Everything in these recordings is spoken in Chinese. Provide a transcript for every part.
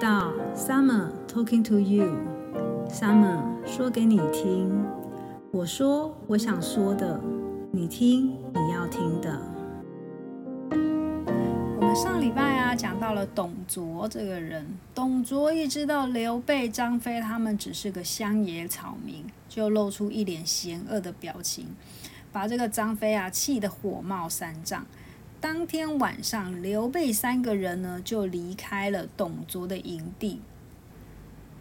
到 Summer Talking to You，Summer 说给你听。我说我想说的，你听你要听的。我们上礼拜啊讲到了董卓这个人，董卓一知道刘备、张飞他们只是个乡野草民，就露出一脸嫌恶的表情，把这个张飞啊气得火冒三丈。当天晚上，刘备三个人呢就离开了董卓的营地。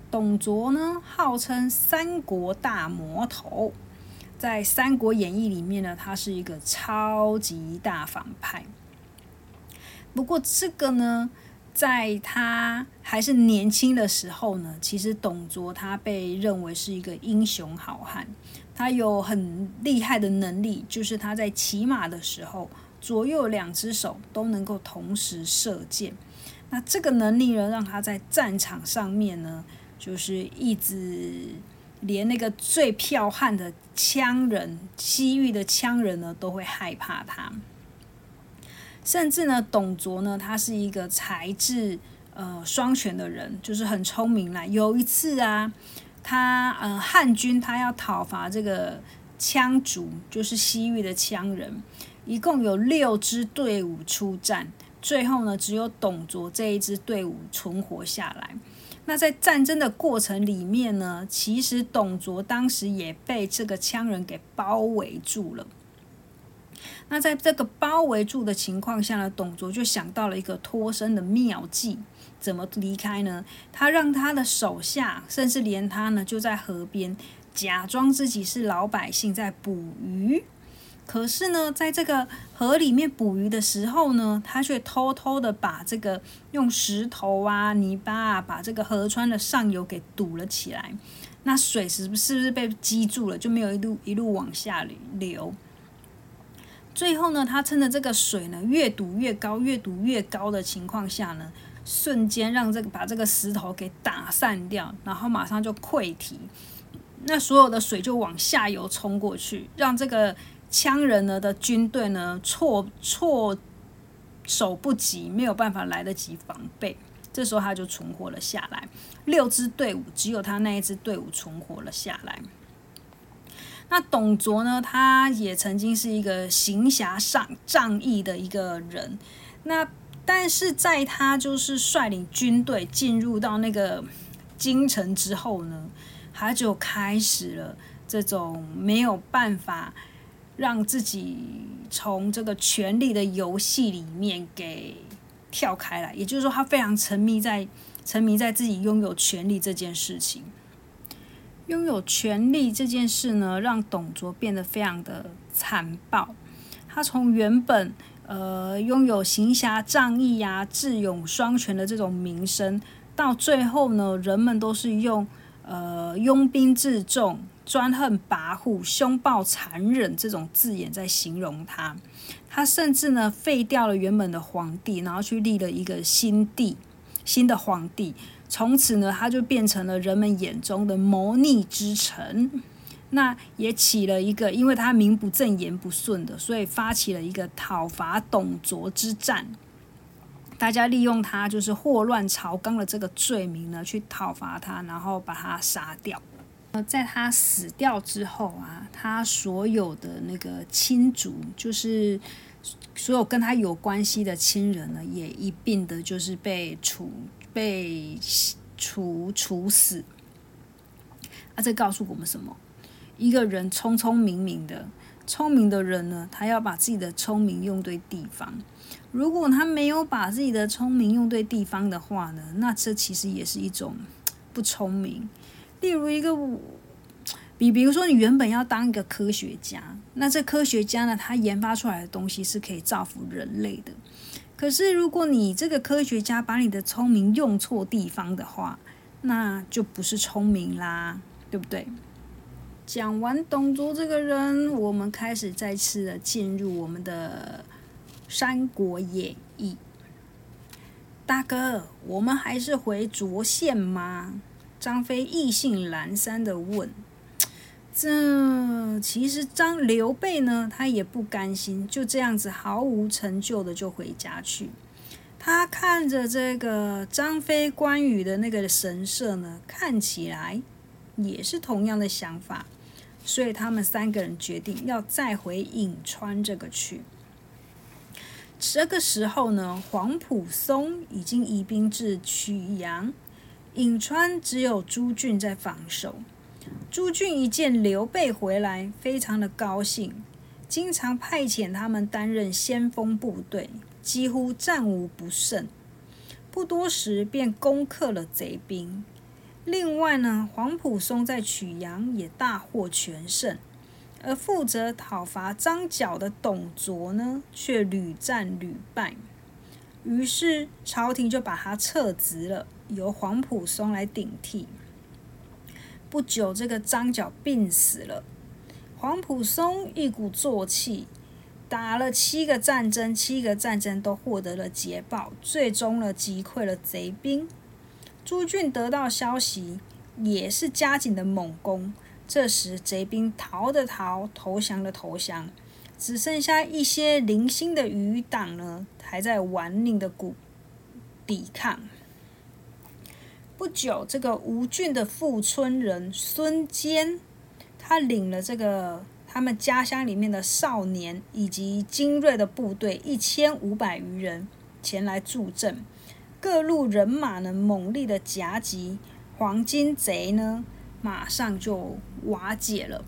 董卓呢号称三国大魔头，在《三国演义》里面呢，他是一个超级大反派。不过这个呢，在他还是年轻的时候呢，其实董卓他被认为是一个英雄好汉，他有很厉害的能力，就是他在骑马的时候。左右两只手都能够同时射箭，那这个能力呢，让他在战场上面呢，就是一直连那个最剽悍的羌人、西域的羌人呢，都会害怕他。甚至呢，董卓呢，他是一个才智呃双全的人，就是很聪明啦。有一次啊，他呃汉军他要讨伐这个羌族，就是西域的羌人。一共有六支队伍出战，最后呢，只有董卓这一支队伍存活下来。那在战争的过程里面呢，其实董卓当时也被这个羌人给包围住了。那在这个包围住的情况下呢，董卓就想到了一个脱身的妙计，怎么离开呢？他让他的手下，甚至连他呢，就在河边假装自己是老百姓在捕鱼。可是呢，在这个河里面捕鱼的时候呢，他却偷偷的把这个用石头啊、泥巴啊，把这个河川的上游给堵了起来。那水是不是不是被积住了，就没有一路一路往下流？最后呢，他趁着这个水呢越堵越高、越堵越高的情况下呢，瞬间让这个把这个石头给打散掉，然后马上就溃堤。那所有的水就往下游冲过去，让这个。羌人呢的军队呢措措手不及，没有办法来得及防备。这时候他就存活了下来。六支队伍只有他那一支队伍存活了下来。那董卓呢，他也曾经是一个行侠仗仗义的一个人。那但是在他就是率领军队进入到那个京城之后呢，他就开始了这种没有办法。让自己从这个权力的游戏里面给跳开来，也就是说，他非常沉迷在沉迷在自己拥有权力这件事情。拥有权力这件事呢，让董卓变得非常的残暴。他从原本呃拥有行侠仗义呀、智勇双全的这种名声，到最后呢，人们都是用呃拥兵自重。专横跋扈、凶暴残忍这种字眼在形容他，他甚至呢废掉了原本的皇帝，然后去立了一个新帝、新的皇帝。从此呢，他就变成了人们眼中的谋逆之臣。那也起了一个，因为他名不正言不顺的，所以发起了一个讨伐董卓之战。大家利用他就是祸乱朝纲的这个罪名呢，去讨伐他，然后把他杀掉。在他死掉之后啊，他所有的那个亲族，就是所有跟他有关系的亲人呢，也一并的，就是被处被处处死。啊，这告诉我们什么？一个人聪聪明明的，聪明的人呢，他要把自己的聪明用对地方。如果他没有把自己的聪明用对地方的话呢，那这其实也是一种不聪明。例如一个，比比如说你原本要当一个科学家，那这科学家呢，他研发出来的东西是可以造福人类的。可是如果你这个科学家把你的聪明用错地方的话，那就不是聪明啦，对不对？讲完董卓这个人，我们开始再次的进入我们的《三国演义》。大哥，我们还是回涿县吗？张飞意兴阑珊的问：“这其实张刘备呢，他也不甘心就这样子毫无成就的就回家去。他看着这个张飞、关羽的那个神色呢，看起来也是同样的想法，所以他们三个人决定要再回颍川这个去。这个时候呢，黄埔松已经移兵至曲阳，颍川只有朱俊在防守。朱俊一见刘备回来，非常的高兴，经常派遣他们担任先锋部队。几乎战无不胜，不多时便攻克了贼兵。另外呢，黄埔松在曲阳也大获全胜，而负责讨伐张角的董卓呢，却屡战屡败。于是朝廷就把他撤职了，由黄埔松来顶替。不久，这个张角病死了，黄埔松一鼓作气。打了七个战争，七个战争都获得了捷报，最终呢击溃了贼兵。朱俊得到消息，也是加紧的猛攻。这时贼兵逃的逃，投降的投降，只剩下一些零星的余党呢，还在顽命的鼓抵抗。不久，这个吴郡的富村人孙坚，他领了这个。他们家乡里面的少年以及精锐的部队一千五百余人前来助阵，各路人马呢猛烈的夹击黄巾贼呢，马上就瓦解了。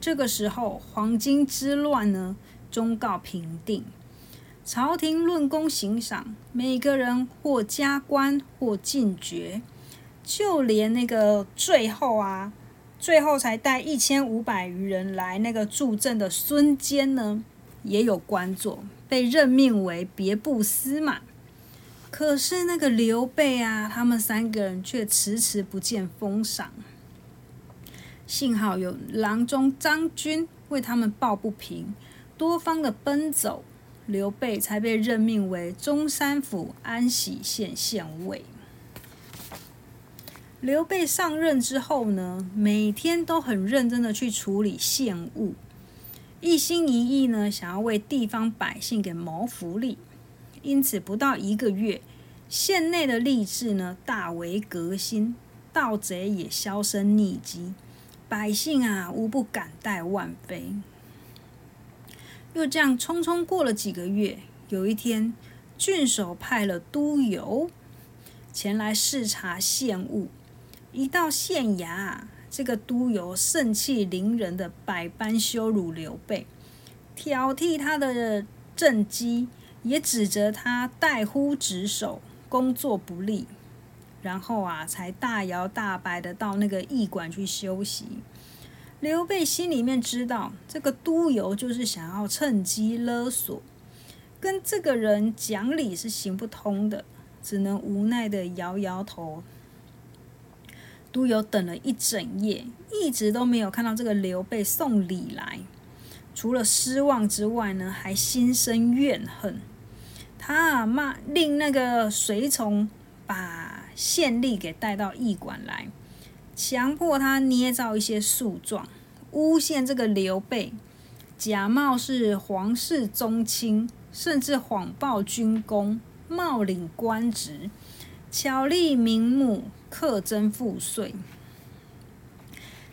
这个时候，黄巾之乱呢终告平定，朝廷论功行赏，每个人或加官或进爵，就连那个最后啊。最后才带一千五百余人来那个助阵的孙坚呢，也有官做，被任命为别部司马。可是那个刘备啊，他们三个人却迟迟不见封赏。幸好有郎中张军为他们抱不平，多方的奔走，刘备才被任命为中山府安喜县县尉。刘备上任之后呢，每天都很认真的去处理县务，一心一意呢想要为地方百姓给谋福利。因此，不到一个月，县内的吏治呢大为革新，盗贼也销声匿迹，百姓啊无不感戴万分。又这样匆匆过了几个月，有一天，郡守派了督邮前来视察县务。一到县衙，这个督邮盛气凌人的百般羞辱刘备，挑剔他的政绩，也指责他怠忽职守，工作不力。然后啊，才大摇大摆的到那个驿馆去休息。刘备心里面知道，这个督邮就是想要趁机勒索，跟这个人讲理是行不通的，只能无奈的摇摇头。都有等了一整夜，一直都没有看到这个刘备送礼来。除了失望之外呢，还心生怨恨。他骂令那个随从把县吏给带到驿馆来，强迫他捏造一些诉状，诬陷这个刘备，假冒是皇室宗亲，甚至谎报军功，冒领官职，巧立名目。克征赋税，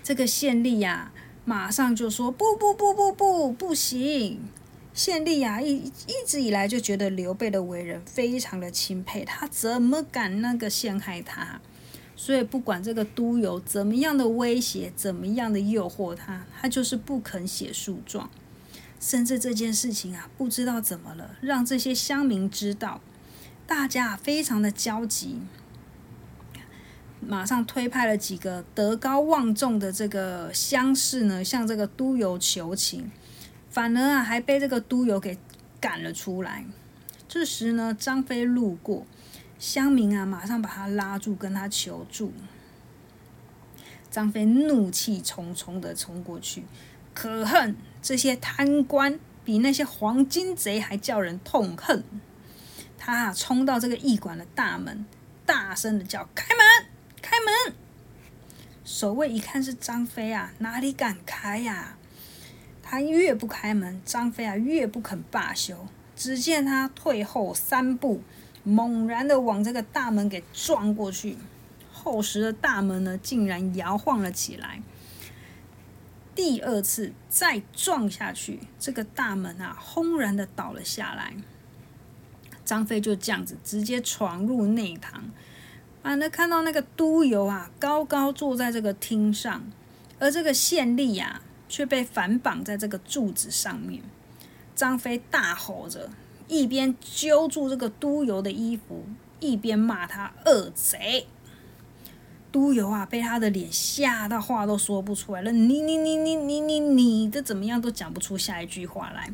这个县吏呀，马上就说：“不不不不不，不行！”县吏呀，一一直以来就觉得刘备的为人非常的钦佩，他怎么敢那个陷害他？所以不管这个都邮怎么样的威胁，怎么样的诱惑他，他就是不肯写诉状。甚至这件事情啊，不知道怎么了，让这些乡民知道，大家非常的焦急。马上推派了几个德高望重的这个乡士呢，向这个都邮求情，反而啊还被这个都邮给赶了出来。这时呢，张飞路过，乡民啊马上把他拉住，跟他求助。张飞怒气冲冲的冲过去，可恨这些贪官比那些黄金贼还叫人痛恨。他啊冲到这个驿馆的大门，大声的叫：“开！”！守卫一看是张飞啊，哪里敢开呀？他越不开门，张飞啊越不肯罢休。只见他退后三步，猛然的往这个大门给撞过去，厚实的大门呢，竟然摇晃了起来。第二次再撞下去，这个大门啊，轰然的倒了下来。张飞就这样子直接闯入内堂，啊，那看到那个督邮啊，高高坐在这个厅上，而这个县吏啊，却被反绑在这个柱子上面。张飞大吼着，一边揪住这个督邮的衣服，一边骂他恶贼。督邮啊，被他的脸吓到，话都说不出来了。你你你你你你你这怎么样都讲不出下一句话来。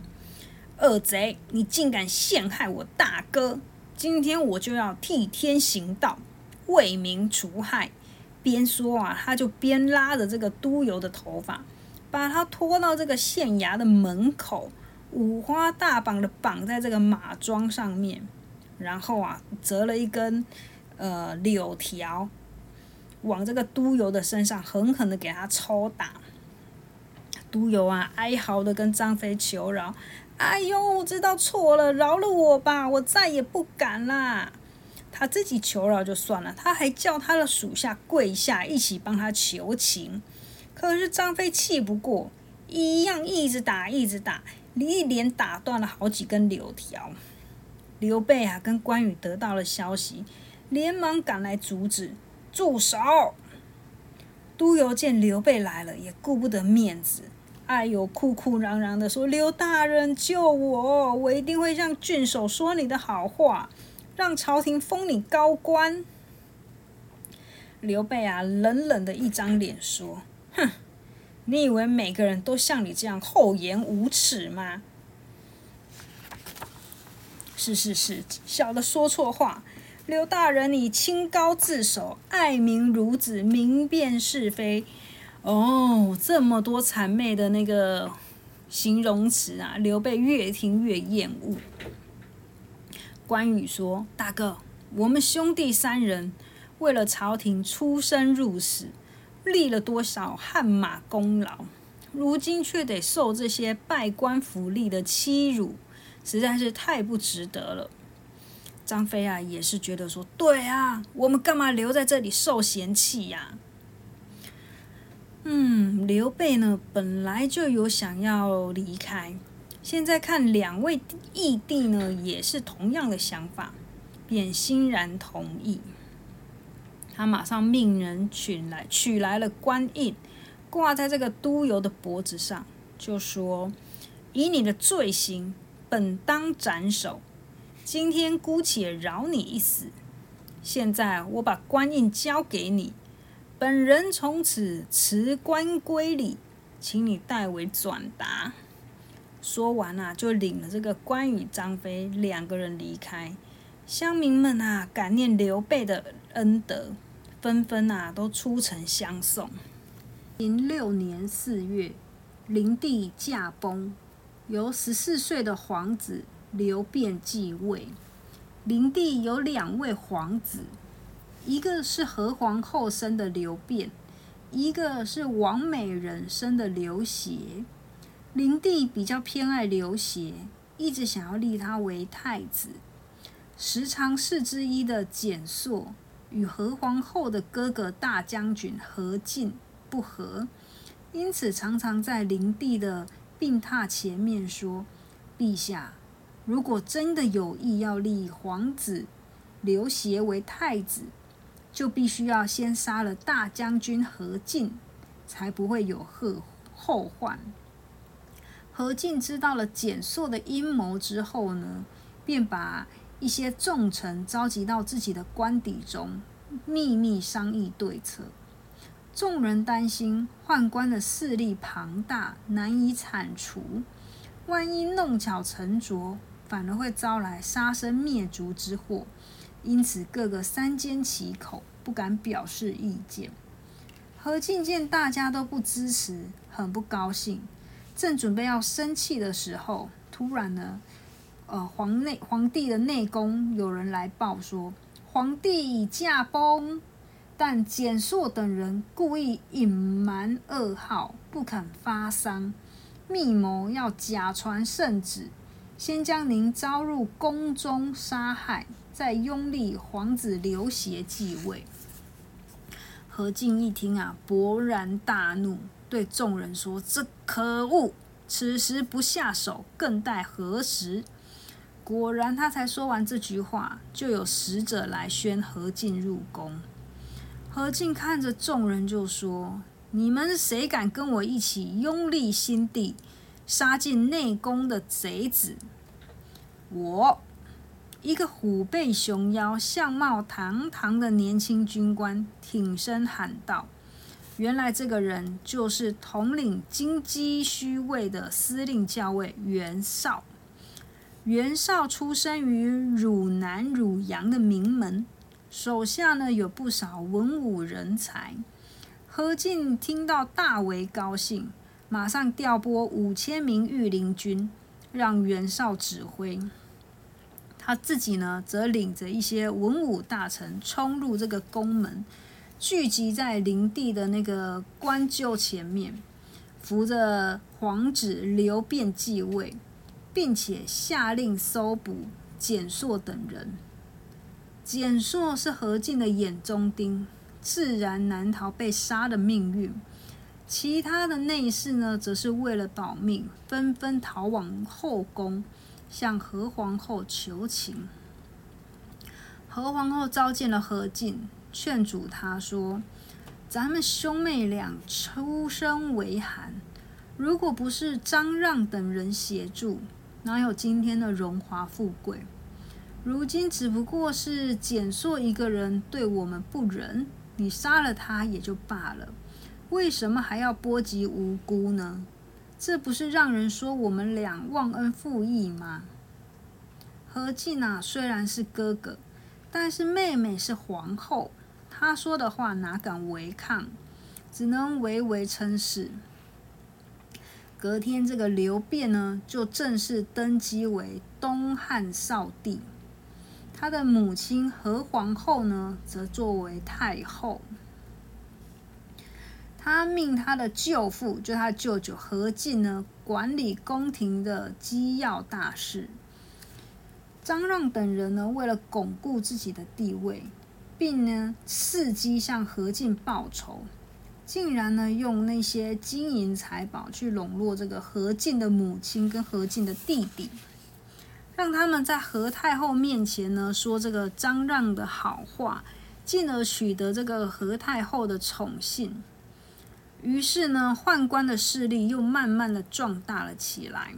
恶贼，你竟敢陷害我大哥！今天我就要替天行道，为民除害。边说啊，他就边拉着这个督邮的头发，把他拖到这个县衙的门口，五花大绑的绑在这个马桩上面，然后啊，折了一根呃柳条。往这个督邮的身上狠狠的给他抽打，督邮啊哀嚎的跟张飞求饶：“哎呦，我知道错了，饶了我吧，我再也不敢啦。”他自己求饶就算了，他还叫他的属下跪下一起帮他求情。可是张飞气不过，一样一直打，一直打，一连打断了好几根柳条。刘备啊跟关羽得到了消息，连忙赶来阻止。住手！督邮见刘备来了，也顾不得面子，哎呦，哭哭嚷嚷的说：“刘大人救我！我一定会向郡守说你的好话，让朝廷封你高官。”刘备啊，冷冷的一张脸说：“哼，你以为每个人都像你这样厚颜无耻吗？”是是是，小的说错话。刘大人，你清高自守，爱民如子，明辨是非。哦，这么多谄媚的那个形容词啊，刘备越听越厌恶。关羽说：“大哥，我们兄弟三人为了朝廷出生入死，立了多少汗马功劳，如今却得受这些拜官府吏的欺辱，实在是太不值得了。”张飞啊，也是觉得说，对啊，我们干嘛留在这里受嫌弃呀？嗯，刘备呢，本来就有想要离开，现在看两位义弟呢，也是同样的想法，便欣然同意。他马上命人取来取来了官印，挂在这个督邮的脖子上，就说：“以你的罪行，本当斩首。”今天姑且饶你一死。现在我把官印交给你，本人从此辞官归里，请你代为转达。说完啊，就领了这个关羽、张飞两个人离开。乡民们啊，感念刘备的恩德，纷纷啊都出城相送。零六年四月，灵帝驾崩，由十四岁的皇子。刘辩继位，灵帝有两位皇子，一个是何皇后生的刘辩，一个是王美人生的刘协。灵帝比较偏爱刘协，一直想要立他为太子。十常侍之一的简硕与何皇后的哥哥大将军何进不和，因此常常在灵帝的病榻前面说：“陛下。”如果真的有意要立皇子刘协为太子，就必须要先杀了大将军何进，才不会有后后患。何进知道了简硕的阴谋之后呢，便把一些重臣召集到自己的官邸中，秘密商议对策。众人担心宦官的势力庞大，难以铲除，万一弄巧成拙。反而会招来杀身灭族之祸，因此个个三缄其口，不敢表示意见。何进见大家都不支持，很不高兴，正准备要生气的时候，突然呢，呃，皇内皇帝的内宫有人来报说，皇帝已驾崩，但简硕等人故意隐瞒噩耗，不肯发丧，密谋要假传圣旨。先将您招入宫中杀害，再拥立皇子刘协继位。”何进一听啊，勃然大怒，对众人说：“这可恶！此时不下手，更待何时？”果然，他才说完这句话，就有使者来宣何进入宫。何进看着众人就说：“你们谁敢跟我一起拥立新帝，杀进内宫的贼子？我一个虎背熊腰、相貌堂堂的年轻军官，挺身喊道：‘原来这个人就是统领金鸡虚位的司令校尉袁绍。’”袁绍出生于汝南、汝阳的名门，手下呢有不少文武人才。何进听到大为高兴，马上调拨五千名御林军，让袁绍指挥。他自己呢，则领着一些文武大臣冲入这个宫门，聚集在灵帝的那个官柩前面，扶着皇子刘辩继位。并且下令搜捕简硕等人。简硕是何进的眼中钉，自然难逃被杀的命运。其他的内侍呢，则是为了保命，纷纷逃往后宫，向何皇后求情。何皇后召见了何进，劝阻他说：“咱们兄妹俩出身为寒，如果不是张让等人协助。”哪有今天的荣华富贵？如今只不过是简硕一个人对我们不仁，你杀了他也就罢了，为什么还要波及无辜呢？这不是让人说我们俩忘恩负义吗？何进啊，虽然是哥哥，但是妹妹是皇后，他说的话哪敢违抗，只能唯唯称是。隔天，这个刘辩呢，就正式登基为东汉少帝。他的母亲何皇后呢，则作为太后。他命他的舅父，就他舅舅何进呢，管理宫廷的机要大事。张让等人呢，为了巩固自己的地位，并呢伺机向何进报仇。竟然呢，用那些金银财宝去笼络这个何进的母亲跟何进的弟弟，让他们在何太后面前呢说这个张让的好话，进而取得这个何太后的宠幸。于是呢，宦官的势力又慢慢的壮大了起来。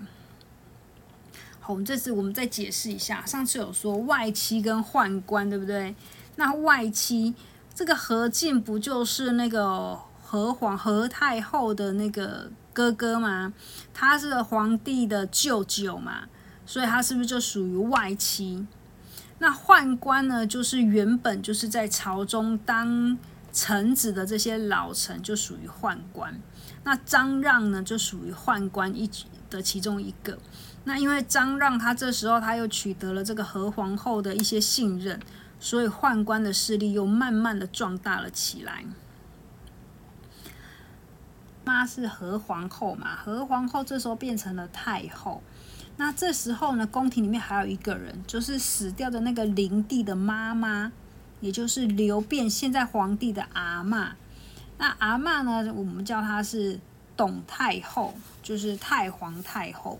好，我们这次我们再解释一下，上次有说外戚跟宦官，对不对？那外戚这个何进不就是那个？何皇何太后的那个哥哥嘛，他是皇帝的舅舅嘛，所以他是不是就属于外戚？那宦官呢，就是原本就是在朝中当臣子的这些老臣，就属于宦官。那张让呢，就属于宦官一的其中一个。那因为张让他这时候他又取得了这个何皇后的一些信任，所以宦官的势力又慢慢的壮大了起来。妈是何皇后嘛？何皇后这时候变成了太后。那这时候呢，宫廷里面还有一个人，就是死掉的那个灵帝的妈妈，也就是刘辩现在皇帝的阿妈。那阿妈呢，我们叫她是董太后，就是太皇太后。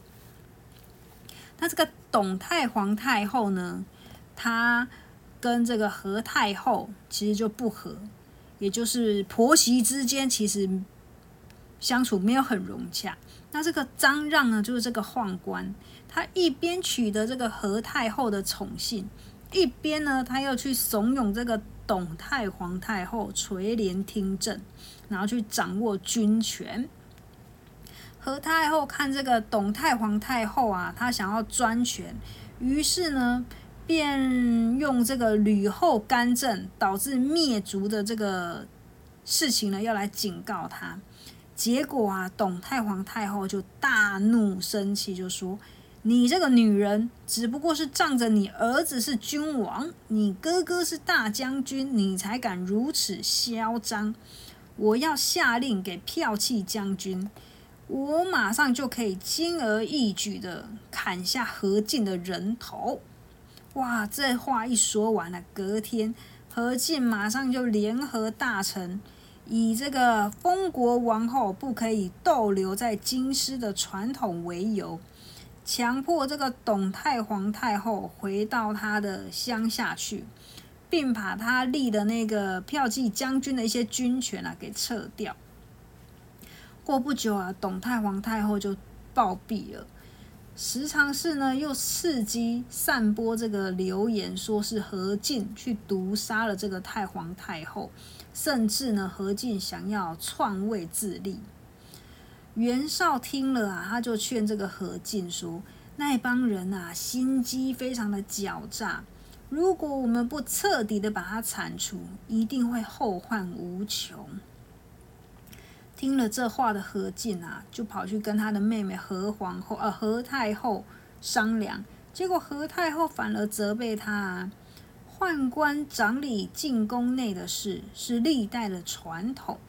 那这个董太皇太后呢，她跟这个何太后其实就不和，也就是婆媳之间其实。相处没有很融洽。那这个张让呢，就是这个宦官，他一边取得这个何太后的宠幸，一边呢，他又去怂恿这个董太皇太后垂帘听政，然后去掌握军权。何太后看这个董太皇太后啊，她想要专权，于是呢，便用这个吕后干政导致灭族的这个事情呢，要来警告他。结果啊，董太皇太后就大怒生气，就说：“你这个女人，只不过是仗着你儿子是君王，你哥哥是大将军，你才敢如此嚣张。我要下令给骠骑将军，我马上就可以轻而易举的砍下何进的人头。哇，这话一说完了，隔天何进马上就联合大臣，以这个封国王后不可以逗留在京师的传统为由，强迫这个董太皇太后回到她的乡下去，并把他立的那个骠骑将军的一些军权啊给撤掉。过不久啊，董太皇太后就暴毙了。时常是呢，又伺机散播这个流言，说是何进去毒杀了这个太皇太后，甚至呢，何进想要篡位自立。袁绍听了啊，他就劝这个何进说：“那帮人啊，心机非常的狡诈，如果我们不彻底的把他铲除，一定会后患无穷。”听了这话的何进啊，就跑去跟他的妹妹何皇后、呃何太后商量。结果何太后反而责备他：宦官掌理进宫内的事是历代的传统，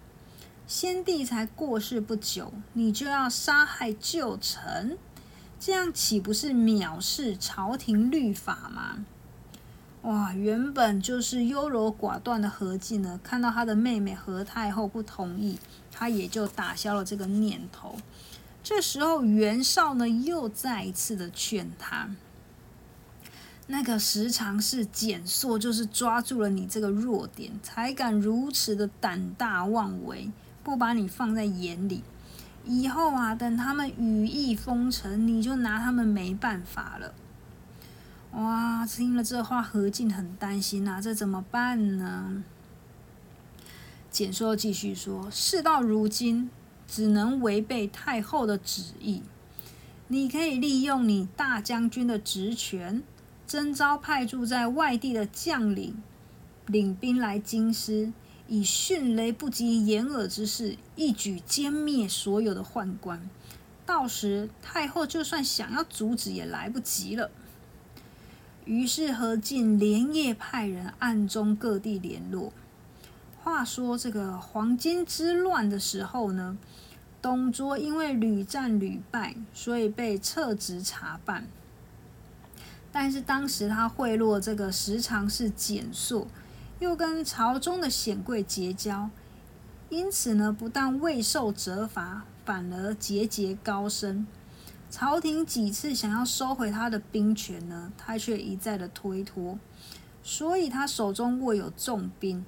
先帝才过世不久，你就要杀害旧臣，这样岂不是藐视朝廷律法吗？哇，原本就是优柔寡断的何进呢，看到他的妹妹何太后不同意。他也就打消了这个念头。这时候，袁绍呢又再一次的劝他：“那个时常是简硕，就是抓住了你这个弱点，才敢如此的胆大妄为，不把你放在眼里。以后啊，等他们羽翼丰成，你就拿他们没办法了。”哇，听了这话，何进很担心啊，这怎么办呢？简说继续说：“事到如今，只能违背太后的旨意。你可以利用你大将军的职权，征召派驻在外地的将领，领兵来京师，以迅雷不及掩耳之势，一举歼灭所有的宦官。到时太后就算想要阻止，也来不及了。”于是何进连夜派人暗中各地联络。话说这个黄巾之乱的时候呢，董卓因为屡战屡败，所以被撤职查办。但是当时他贿赂这个时常是简硕，又跟朝中的显贵结交，因此呢，不但未受责罚，反而节节高升。朝廷几次想要收回他的兵权呢，他却一再的推脱，所以他手中握有重兵。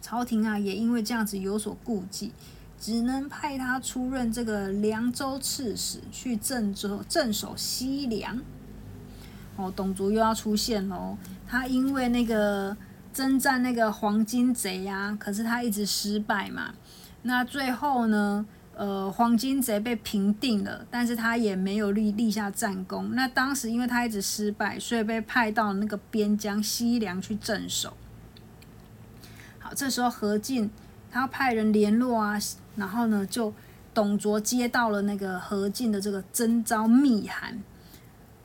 朝廷啊，也因为这样子有所顾忌，只能派他出任这个凉州刺史，去镇州镇守西凉。哦，董卓又要出现喽！他因为那个征战那个黄巾贼呀，可是他一直失败嘛。那最后呢，呃，黄巾贼被平定了，但是他也没有立立下战功。那当时因为他一直失败，所以被派到那个边疆西凉去镇守。好这时候何进他派人联络啊，然后呢，就董卓接到了那个何进的这个征召密函，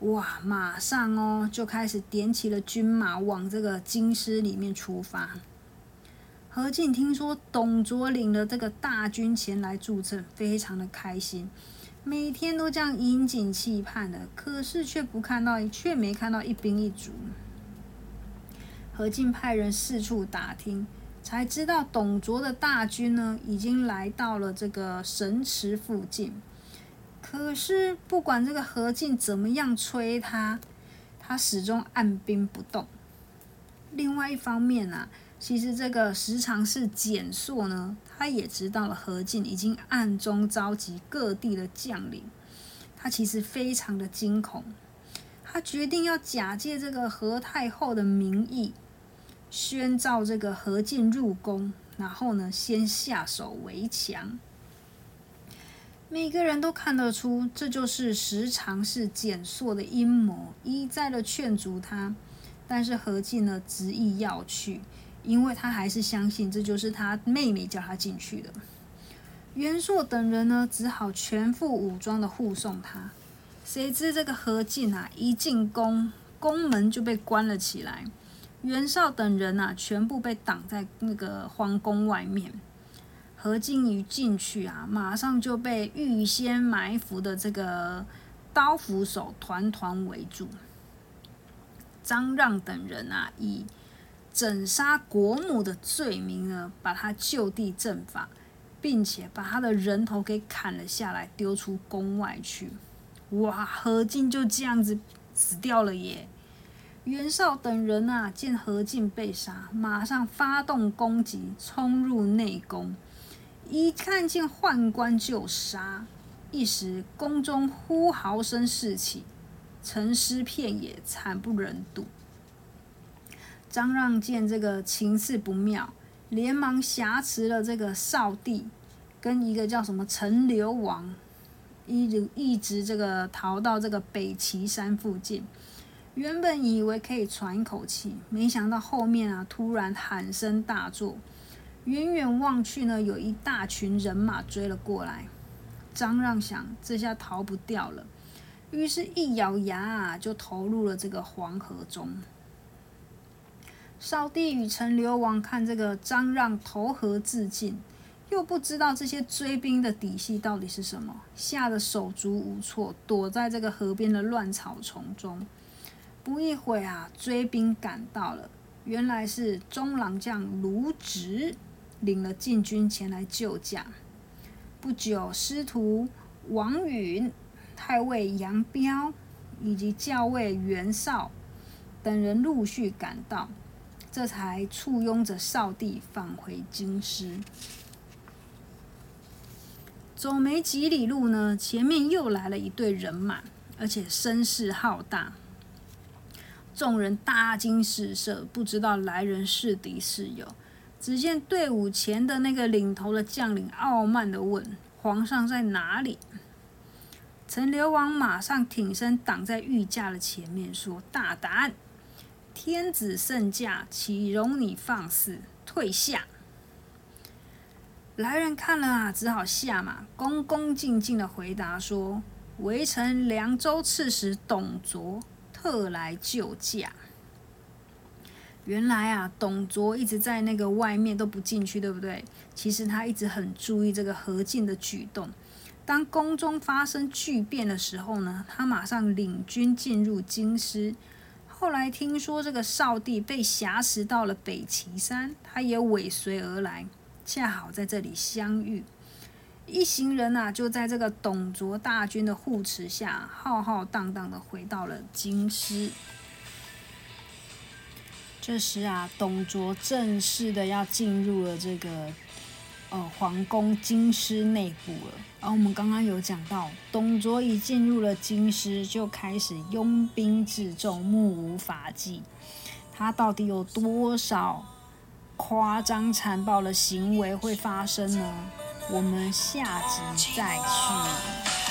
哇，马上哦就开始点起了军马往这个京师里面出发。何进听说董卓领了这个大军前来助阵，非常的开心，每天都这样引颈期盼的，可是却不看到，却没看到一兵一卒。何进派人四处打听。才知道董卓的大军呢，已经来到了这个神池附近。可是不管这个何进怎么样催他，他始终按兵不动。另外一方面啊，其实这个时常是简硕呢，他也知道了何进已经暗中召集各地的将领，他其实非常的惊恐。他决定要假借这个何太后的名义。宣召这个何进入宫，然后呢，先下手为强。每个人都看得出，这就是时常是简硕的阴谋，一再的劝阻他。但是何进呢，执意要去，因为他还是相信这就是他妹妹叫他进去的。袁硕等人呢，只好全副武装的护送他。谁知这个何进啊，一进宫，宫门就被关了起来。袁绍等人呐，全部被挡在那个皇宫外面。何进一进去啊，马上就被预先埋伏的这个刀斧手团团围住。张让等人啊，以整杀国母的罪名呢，把他就地正法，并且把他的人头给砍了下来，丢出宫外去。哇，何进就这样子死掉了耶！袁绍等人啊，见何进被杀，马上发动攻击，冲入内宫。一看见宦官就杀，一时宫中呼嚎声四起，沉尸片野，惨不忍睹。张让见这个情势不妙，连忙挟持了这个少帝，跟一个叫什么陈留王，一直一直这个逃到这个北齐山附近。原本以为可以喘一口气，没想到后面啊，突然喊声大作。远远望去呢，有一大群人马追了过来。张让想，这下逃不掉了，于是，一咬牙啊，就投入了这个黄河中。少帝与陈留王看这个张让投河自尽，又不知道这些追兵的底细到底是什么，吓得手足无措，躲在这个河边的乱草丛中。不一会啊，追兵赶到了，原来是中郎将卢植。领了禁军前来救驾。不久，师徒王允、太尉杨彪以及校尉袁绍等人陆续赶到，这才簇拥着少帝返回京师。走没几里路呢，前面又来了一队人马，而且声势浩大，众人大惊失色，不知道来人是敌是友。只见队伍前的那个领头的将领傲慢的问：“皇上在哪里？”陈留王马上挺身挡在御驾的前面，说：“大胆！天子圣驾，岂容你放肆？退下！”来人看了啊，只好下马，恭恭敬敬的回答说：“微臣凉州刺史董卓，特来救驾。”原来啊，董卓一直在那个外面都不进去，对不对？其实他一直很注意这个何进的举动。当宫中发生巨变的时候呢，他马上领军进入京师。后来听说这个少帝被挟持到了北齐山，他也尾随而来，恰好在这里相遇。一行人啊，就在这个董卓大军的护持下，浩浩荡荡的回到了京师。这时啊，董卓正式的要进入了这个呃皇宫京师内部了。而我们刚刚有讲到，董卓一进入了京师，就开始拥兵自重、目无法纪。他到底有多少夸张残暴的行为会发生呢？我们下集再去。